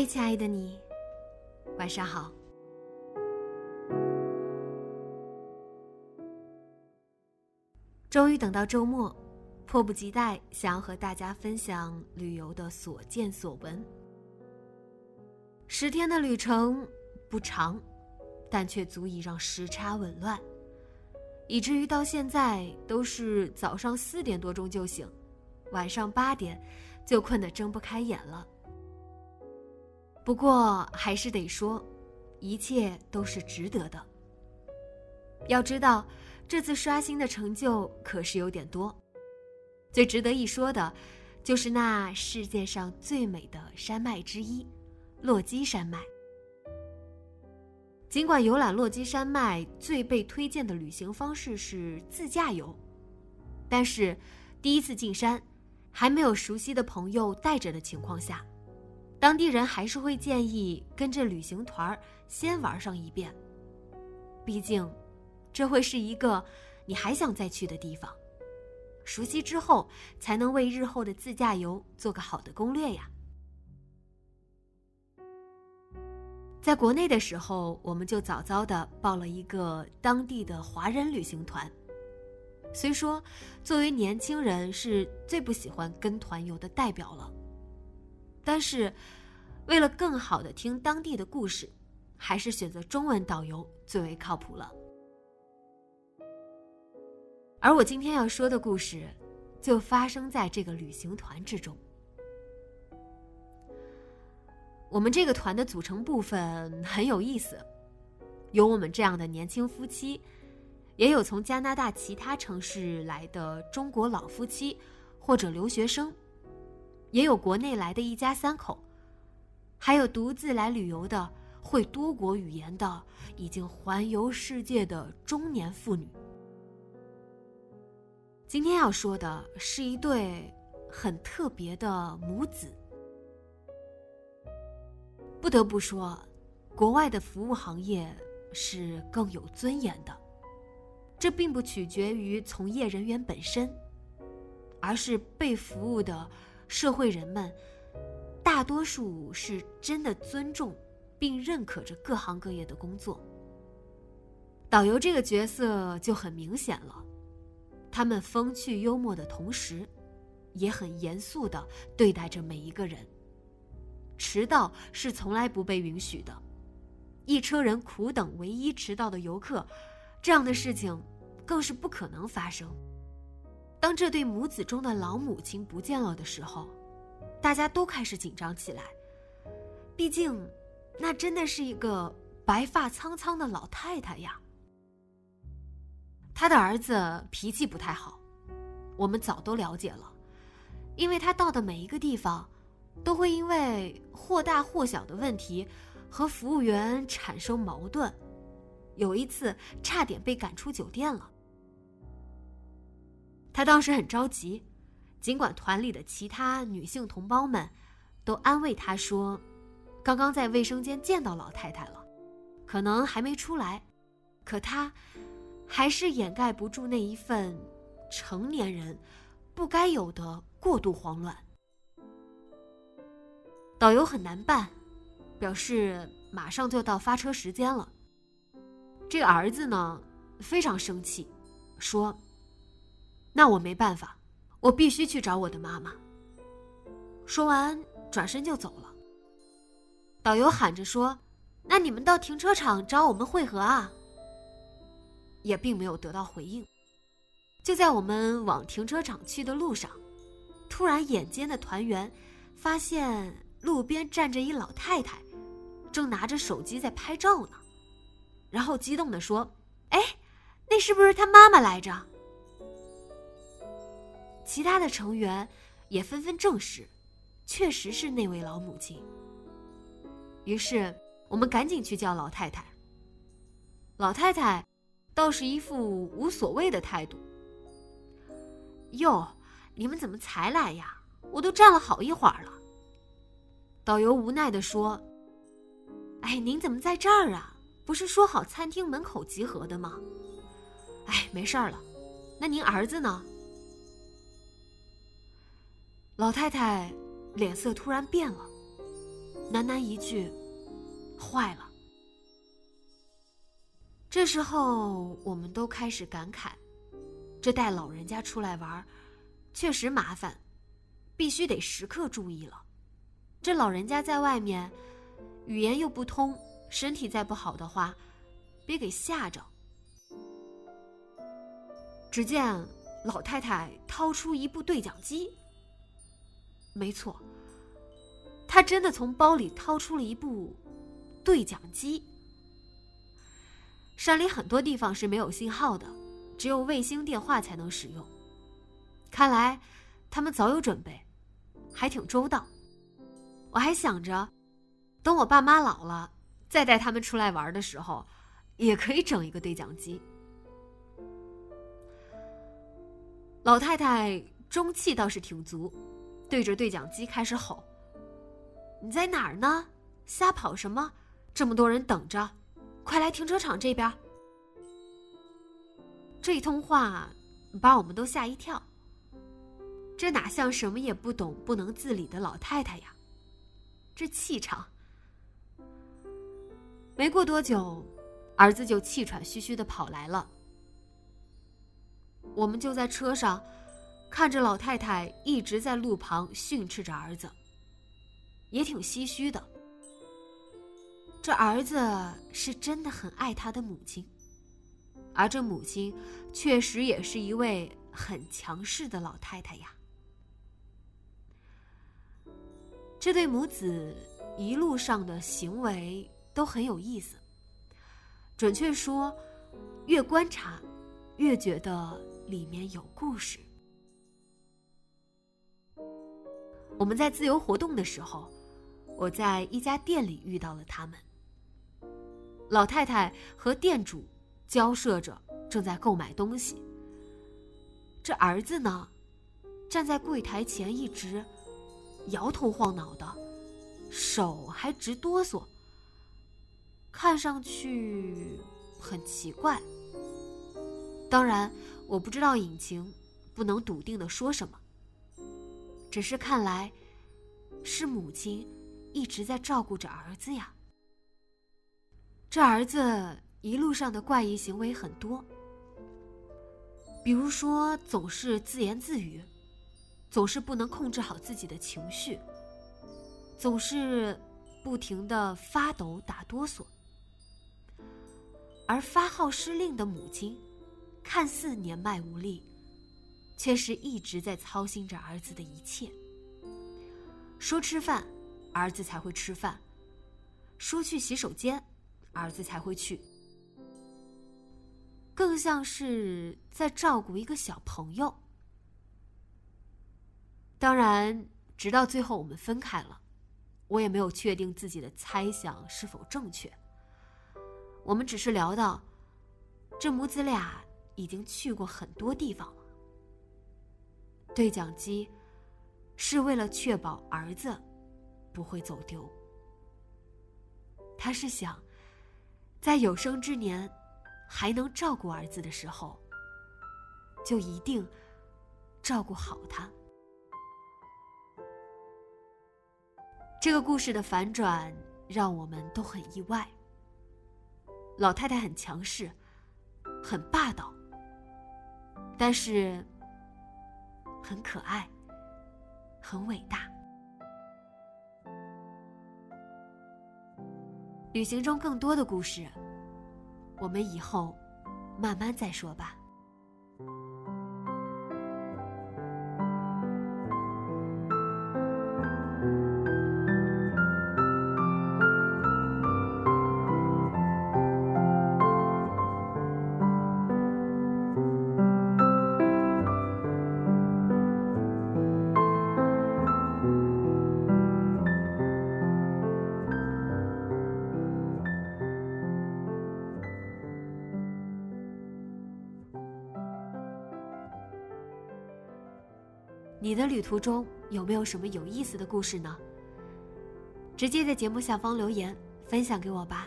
嗨，亲爱的你，晚上好。终于等到周末，迫不及待想要和大家分享旅游的所见所闻。十天的旅程不长，但却足以让时差紊乱，以至于到现在都是早上四点多钟就醒，晚上八点就困得睁不开眼了。不过还是得说，一切都是值得的。要知道，这次刷新的成就可是有点多。最值得一说的，就是那世界上最美的山脉之一——落基山脉。尽管游览落基山脉最被推荐的旅行方式是自驾游，但是第一次进山，还没有熟悉的朋友带着的情况下。当地人还是会建议跟着旅行团先玩上一遍，毕竟，这会是一个你还想再去的地方。熟悉之后，才能为日后的自驾游做个好的攻略呀。在国内的时候，我们就早早的报了一个当地的华人旅行团。虽说，作为年轻人是最不喜欢跟团游的代表了。但是，为了更好的听当地的故事，还是选择中文导游最为靠谱了。而我今天要说的故事，就发生在这个旅行团之中。我们这个团的组成部分很有意思，有我们这样的年轻夫妻，也有从加拿大其他城市来的中国老夫妻或者留学生。也有国内来的一家三口，还有独自来旅游的会多国语言的已经环游世界的中年妇女。今天要说的是一对很特别的母子。不得不说，国外的服务行业是更有尊严的，这并不取决于从业人员本身，而是被服务的。社会人们，大多数是真的尊重并认可着各行各业的工作。导游这个角色就很明显了，他们风趣幽默的同时，也很严肃的对待着每一个人。迟到是从来不被允许的，一车人苦等唯一迟到的游客，这样的事情更是不可能发生。当这对母子中的老母亲不见了的时候，大家都开始紧张起来。毕竟，那真的是一个白发苍苍的老太太呀。他的儿子脾气不太好，我们早都了解了，因为他到的每一个地方，都会因为或大或小的问题和服务员产生矛盾，有一次差点被赶出酒店了。他当时很着急，尽管团里的其他女性同胞们都安慰他说：“刚刚在卫生间见到老太太了，可能还没出来。”可他还是掩盖不住那一份成年人不该有的过度慌乱。导游很难办，表示马上就到发车时间了。这个儿子呢，非常生气，说。那我没办法，我必须去找我的妈妈。说完，转身就走了。导游喊着说：“那你们到停车场找我们会合啊。”也并没有得到回应。就在我们往停车场去的路上，突然眼尖的团员发现路边站着一老太太，正拿着手机在拍照呢，然后激动地说：“哎，那是不是他妈妈来着？”其他的成员也纷纷证实，确实是那位老母亲。于是我们赶紧去叫老太太。老太太倒是一副无所谓的态度。哟，你们怎么才来呀？我都站了好一会儿了。导游无奈地说：“哎，您怎么在这儿啊？不是说好餐厅门口集合的吗？哎，没事儿了。那您儿子呢？”老太太脸色突然变了，喃喃一句：“坏了。”这时候，我们都开始感慨。这带老人家出来玩，确实麻烦，必须得时刻注意了。这老人家在外面，语言又不通，身体再不好的话，别给吓着。只见老太太掏出一部对讲机，没错，他真的从包里掏出了一部对讲机。山里很多地方是没有信号的。只有卫星电话才能使用。看来他们早有准备，还挺周到。我还想着，等我爸妈老了，再带他们出来玩的时候，也可以整一个对讲机。老太太中气倒是挺足，对着对讲机开始吼：“你在哪儿呢？瞎跑什么？这么多人等着，快来停车场这边！”这一通话把我们都吓一跳。这哪像什么也不懂、不能自理的老太太呀？这气场！没过多久，儿子就气喘吁吁的跑来了。我们就在车上，看着老太太一直在路旁训斥着儿子，也挺唏嘘的。这儿子是真的很爱他的母亲。而这母亲，确实也是一位很强势的老太太呀。这对母子一路上的行为都很有意思。准确说，越观察，越觉得里面有故事。我们在自由活动的时候，我在一家店里遇到了他们。老太太和店主。交涉着，正在购买东西。这儿子呢，站在柜台前，一直摇头晃脑的，手还直哆嗦，看上去很奇怪。当然，我不知道隐情，不能笃定的说什么。只是看来，是母亲一直在照顾着儿子呀。这儿子。一路上的怪异行为很多，比如说总是自言自语，总是不能控制好自己的情绪，总是不停的发抖打哆嗦，而发号施令的母亲，看似年迈无力，却是一直在操心着儿子的一切。说吃饭，儿子才会吃饭；说去洗手间，儿子才会去。更像是在照顾一个小朋友。当然，直到最后我们分开了，我也没有确定自己的猜想是否正确。我们只是聊到，这母子俩已经去过很多地方。对讲机是为了确保儿子不会走丢。他是想，在有生之年。还能照顾儿子的时候，就一定照顾好他。这个故事的反转让我们都很意外。老太太很强势，很霸道，但是很可爱，很伟大。旅行中更多的故事，我们以后慢慢再说吧。你的旅途中有没有什么有意思的故事呢？直接在节目下方留言分享给我吧。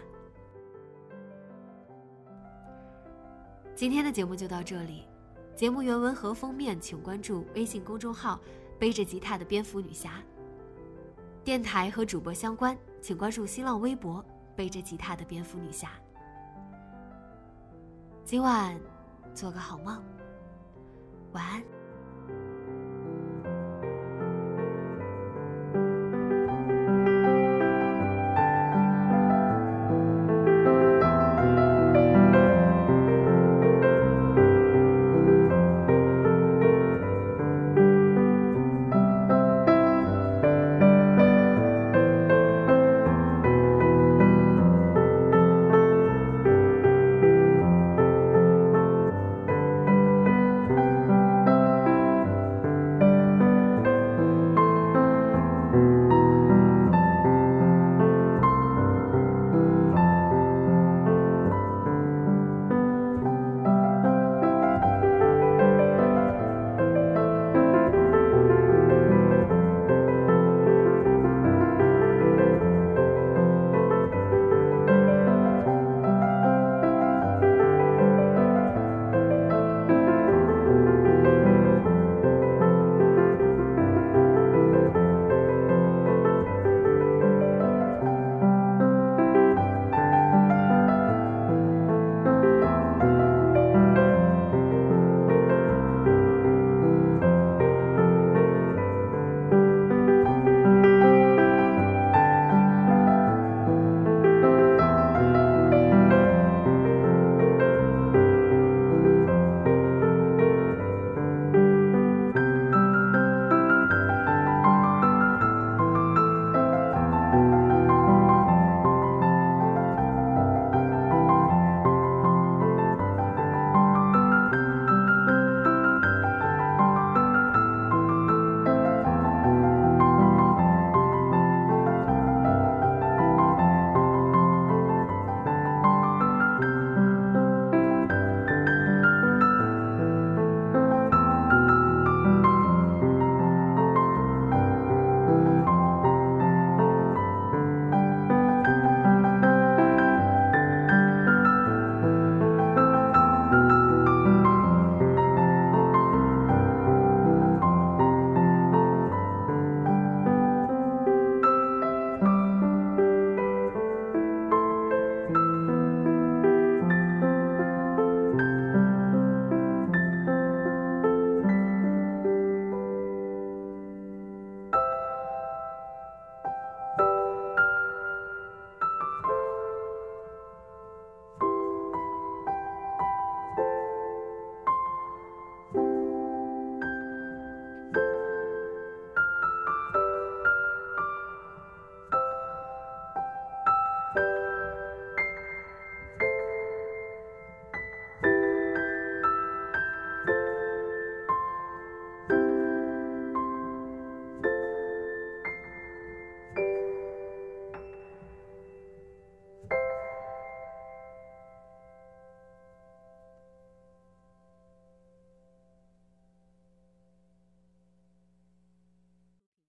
今天的节目就到这里，节目原文和封面请关注微信公众号“背着吉他的蝙蝠女侠”。电台和主播相关，请关注新浪微博“背着吉他的蝙蝠女侠”。今晚做个好梦，晚安。